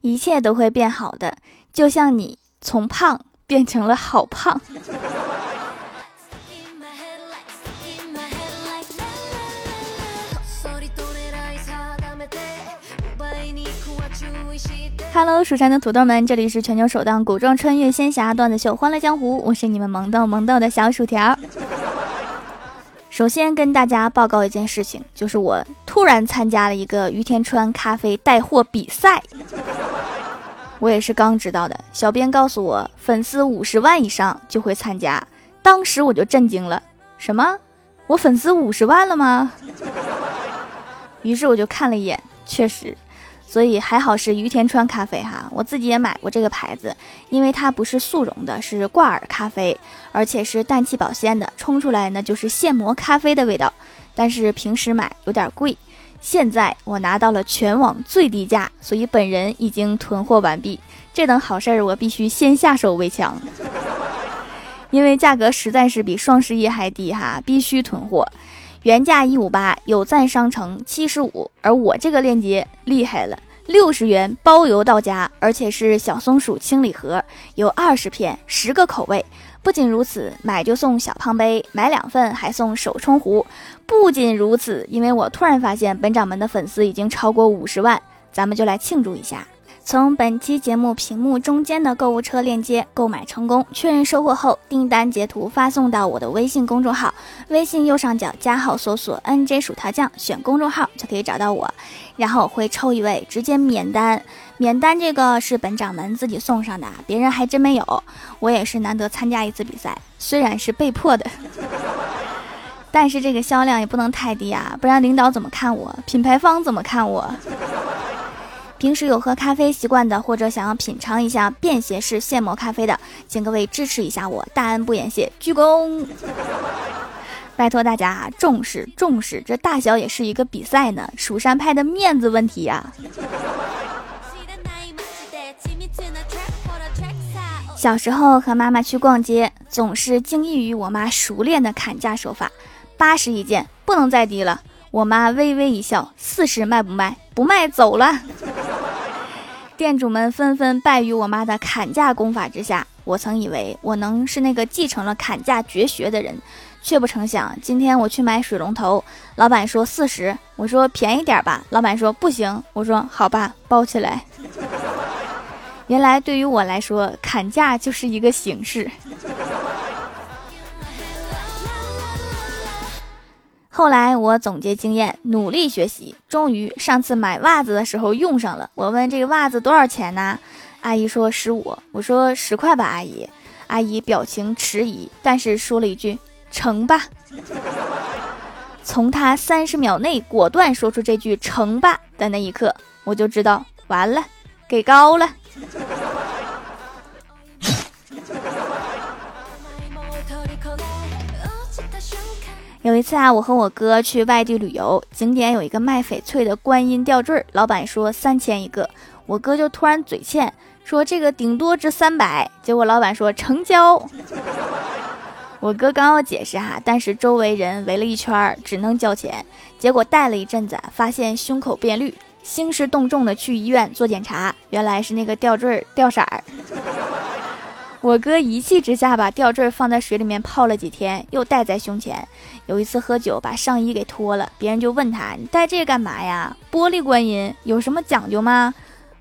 一切都会变好的，就像你从胖变成了好胖。Hello，蜀山的土豆们，这里是全球首档古装穿越仙侠段子秀《欢乐江湖》，我是你们萌豆萌豆的小薯条。首先跟大家报告一件事情，就是我突然参加了一个于田川咖啡带货比赛。我也是刚知道的，小编告诉我粉丝五十万以上就会参加，当时我就震惊了，什么？我粉丝五十万了吗？于是我就看了一眼，确实。所以还好是于田川咖啡哈，我自己也买过这个牌子，因为它不是速溶的，是挂耳咖啡，而且是氮气保鲜的，冲出来呢就是现磨咖啡的味道。但是平时买有点贵，现在我拿到了全网最低价，所以本人已经囤货完毕。这等好事儿我必须先下手为强，因为价格实在是比双十一还低哈，必须囤货。原价一五八，有赞商城七十五，而我这个链接厉害了，六十元包邮到家，而且是小松鼠清理盒，有二十片，十个口味。不仅如此，买就送小胖杯，买两份还送手冲壶。不仅如此，因为我突然发现本掌门的粉丝已经超过五十万，咱们就来庆祝一下。从本期节目屏幕中间的购物车链接购买成功，确认收货后，订单截图发送到我的微信公众号，微信右上角加号搜索 “nj 薯条酱”，选公众号就可以找到我，然后会抽一位直接免单，免单这个是本掌门自己送上的，别人还真没有，我也是难得参加一次比赛，虽然是被迫的，但是这个销量也不能太低啊，不然领导怎么看我，品牌方怎么看我？平时有喝咖啡习惯的，或者想要品尝一下便携式现磨咖啡的，请各位支持一下我，大恩不言谢，鞠躬！拜托大家重视重视，这大小也是一个比赛呢，蜀山派的面子问题呀。小时候和妈妈去逛街，总是惊异于我妈熟练的砍价手法，八十一件，不能再低了。我妈微微一笑，四十卖不卖？不卖，走了。店主们纷纷败于我妈的砍价功法之下。我曾以为我能是那个继承了砍价绝学的人，却不成想，今天我去买水龙头，老板说四十，我说便宜点吧，老板说不行，我说好吧，包起来。原来对于我来说，砍价就是一个形式。后来我总结经验，努力学习，终于上次买袜子的时候用上了。我问这个袜子多少钱呢？阿姨说十五。我说十块吧，阿姨。阿姨表情迟疑，但是说了一句成吧。从她三十秒内果断说出这句成吧的那一刻，我就知道完了，给高了。有一次啊，我和我哥去外地旅游，景点有一个卖翡翠的观音吊坠，老板说三千一个，我哥就突然嘴欠，说这个顶多值三百，结果老板说成交。我哥刚要解释哈，但是周围人围了一圈，只能交钱。结果戴了一阵子，发现胸口变绿，兴师动众的去医院做检查，原来是那个吊坠掉色儿。我哥一气之下把吊坠放在水里面泡了几天，又戴在胸前。有一次喝酒把上衣给脱了，别人就问他：“你戴这干嘛呀？”玻璃观音有什么讲究吗？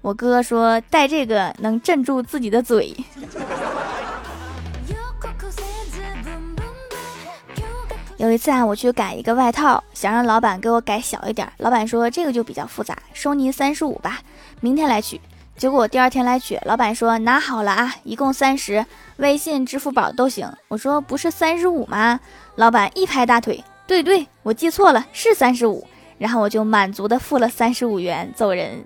我哥说：“戴这个能镇住自己的嘴。”有一次啊，我去改一个外套，想让老板给我改小一点，老板说这个就比较复杂，收您三十五吧，明天来取。结果我第二天来取，老板说拿好了啊，一共三十，微信、支付宝都行。我说不是三十五吗？老板一拍大腿，对对，我记错了，是三十五。然后我就满足的付了三十五元，走人。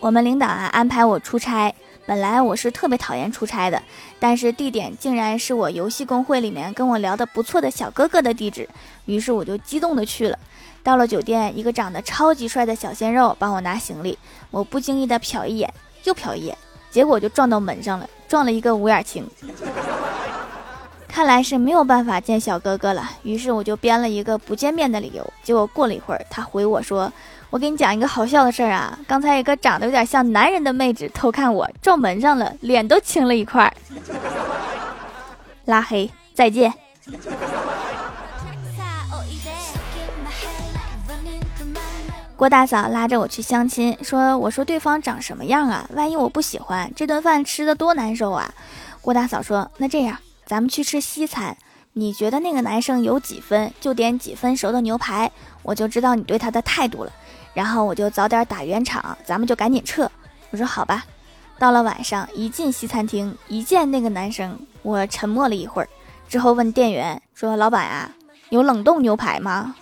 我们领导啊安排我出差，本来我是特别讨厌出差的，但是地点竟然是我游戏公会里面跟我聊的不错的小哥哥的地址，于是我就激动的去了。到了酒店，一个长得超级帅的小鲜肉帮我拿行李，我不经意的瞟一眼，又瞟一眼，结果就撞到门上了，撞了一个五眼青。看来是没有办法见小哥哥了，于是我就编了一个不见面的理由。结果过了一会儿，他回我说：“我给你讲一个好笑的事儿啊，刚才一个长得有点像男人的妹子偷看我，撞门上了，脸都青了一块儿。”拉黑，再见。郭大嫂拉着我去相亲，说：“我说对方长什么样啊？万一我不喜欢，这顿饭吃的多难受啊！”郭大嫂说：“那这样。”咱们去吃西餐，你觉得那个男生有几分，就点几分熟的牛排，我就知道你对他的态度了。然后我就早点打圆场，咱们就赶紧撤。我说好吧。到了晚上，一进西餐厅，一见那个男生，我沉默了一会儿，之后问店员说：“老板啊，有冷冻牛排吗？”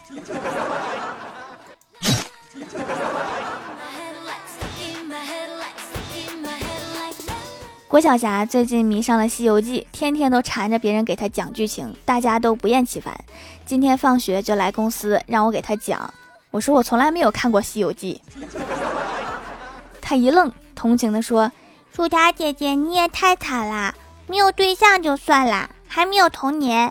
郭晓霞最近迷上了《西游记》，天天都缠着别人给她讲剧情，大家都不厌其烦。今天放学就来公司让我给她讲，我说我从来没有看过《西游记》。他一愣，同情地说：“薯条姐姐，你也太惨啦，没有对象就算啦，还没有童年。”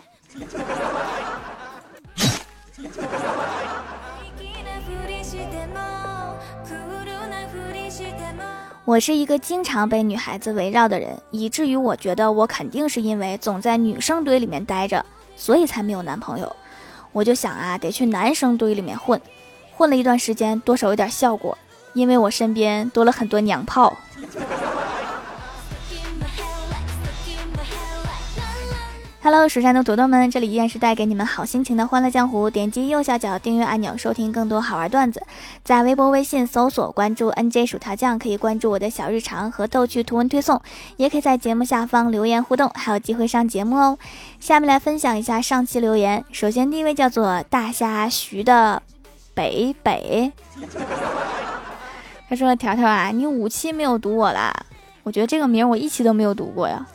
我是一个经常被女孩子围绕的人，以至于我觉得我肯定是因为总在女生堆里面待着，所以才没有男朋友。我就想啊，得去男生堆里面混，混了一段时间，多少有点效果，因为我身边多了很多娘炮。Hello，蜀山的土豆们，这里依然是带给你们好心情的欢乐江湖。点击右下角订阅按钮，收听更多好玩段子。在微博、微信搜索关注 NJ 薯条酱，可以关注我的小日常和逗趣图文推送，也可以在节目下方留言互动，还有机会上节目哦。下面来分享一下上期留言。首先第一位叫做大虾徐的北北，他说：“条条啊，你五期没有读我啦？我觉得这个名我一期都没有读过呀。”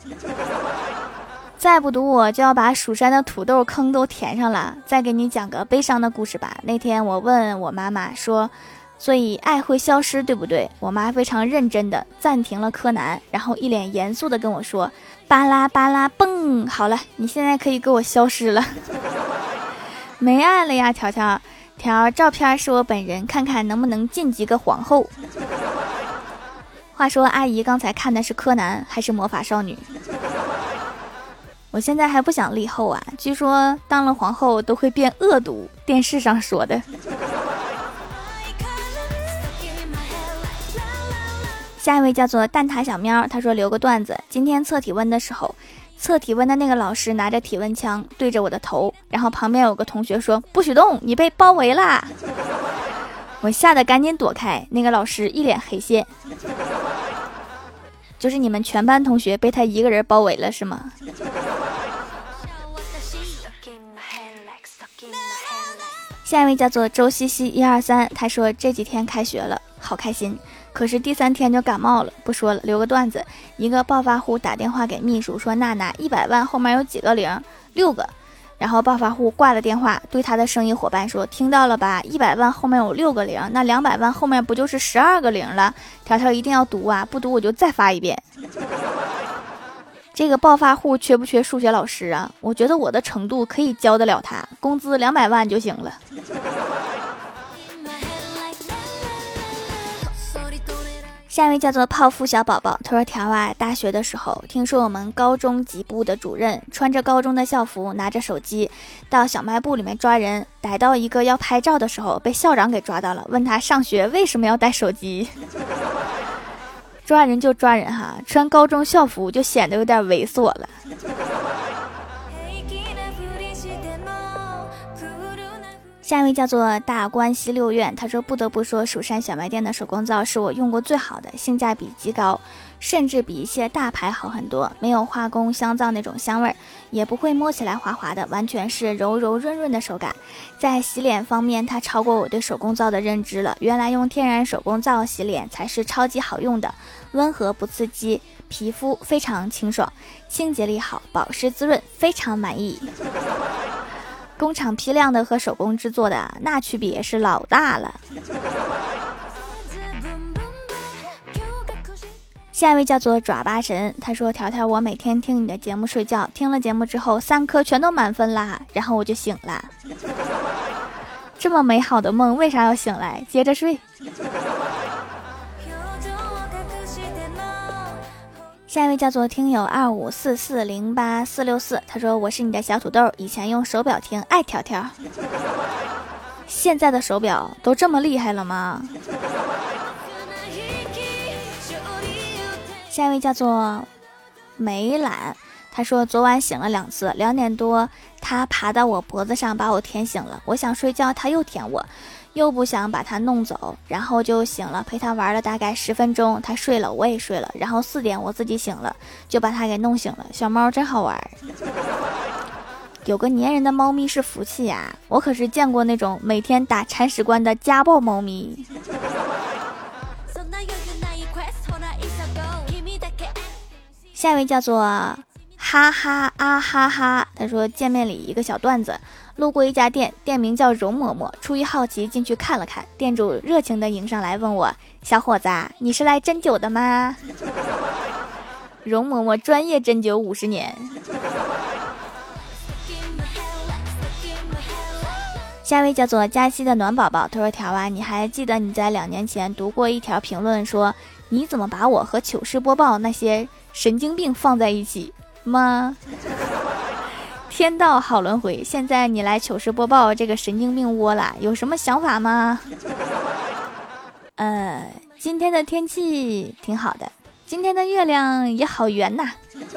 再不读我就要把蜀山的土豆坑都填上了。再给你讲个悲伤的故事吧。那天我问我妈妈说：“所以爱会消失，对不对？”我妈非常认真的暂停了柯南，然后一脸严肃的跟我说：“巴拉巴拉嘣，好了，你现在可以给我消失了。”没爱了呀，条条条照片是我本人，看看能不能晋级个皇后。话说阿姨刚才看的是柯南还是魔法少女？我现在还不想立后啊！据说当了皇后都会变恶毒，电视上说的。下一位叫做蛋挞小喵，他说留个段子：今天测体温的时候，测体温的那个老师拿着体温枪对着我的头，然后旁边有个同学说不许动，你被包围啦！我吓得赶紧躲开，那个老师一脸黑线。就是你们全班同学被他一个人包围了是吗？下一位叫做周西西一二三，他说这几天开学了，好开心。可是第三天就感冒了，不说了，留个段子。一个暴发户打电话给秘书说：“娜娜，一百万后面有几个零？六个。”然后暴发户挂了电话，对他的生意伙伴说：“听到了吧？一百万后面有六个零，那两百万后面不就是十二个零了？”条条一定要读啊，不读我就再发一遍。这个暴发户缺不缺数学老师啊？我觉得我的程度可以教得了他，工资两百万就行了。下一位叫做泡芙小宝宝，他说：“条啊，大学的时候听说我们高中级部的主任穿着高中的校服，拿着手机到小卖部里面抓人，逮到一个要拍照的时候，被校长给抓到了，问他上学为什么要带手机。”抓人就抓人哈，穿高中校服就显得有点猥琐了。下一位叫做大关西六院，他说不得不说，蜀山小卖店的手工皂是我用过最好的，性价比极高，甚至比一些大牌好很多。没有化工香皂那种香味儿，也不会摸起来滑滑的，完全是柔柔润润的手感。在洗脸方面，它超过我对手工皂的认知了。原来用天然手工皂洗脸才是超级好用的，温和不刺激，皮肤非常清爽，清洁力好，保湿滋润，非常满意。工厂批量的和手工制作的，那区别是老大了。下一位叫做爪巴神，他说：“条条，我每天听你的节目睡觉，听了节目之后三科全都满分啦，然后我就醒了。这么美好的梦，为啥要醒来？接着睡。”下一位叫做听友二五四四零八四六四，他说：“我是你的小土豆，以前用手表听，爱条条。现在的手表都这么厉害了吗？”下一位叫做梅懒，他说：“昨晚醒了两次，两点多他爬到我脖子上把我舔醒了，我想睡觉，他又舔我。”又不想把他弄走，然后就醒了，陪他玩了大概十分钟，他睡了，我也睡了，然后四点我自己醒了，就把他给弄醒了。小猫真好玩，有个粘人的猫咪是福气呀！我可是见过那种每天打铲屎官的家暴猫咪。下一位叫做哈哈啊哈哈，他说见面礼一个小段子。路过一家店，店名叫容嬷嬷。出于好奇进去看了看，店主热情地迎上来问我：“小伙子，你是来针灸的吗？” 容嬷嬷专业针灸五十年。下一位叫做佳期的暖宝宝，他说：“条啊，你还记得你在两年前读过一条评论，说你怎么把我和糗事播报那些神经病放在一起吗？”天道好轮回，现在你来糗事播报这个神经病窝了，有什么想法吗？呃，今天的天气挺好的，今天的月亮也好圆呐。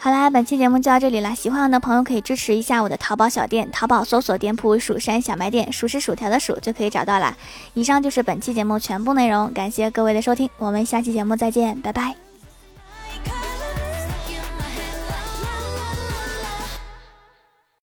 好啦，本期节目就到这里了，喜欢我的朋友可以支持一下我的淘宝小店，淘宝搜索店铺“蜀山小卖店”，数是薯条的数就可以找到了。以上就是本期节目全部内容，感谢各位的收听，我们下期节目再见，拜拜。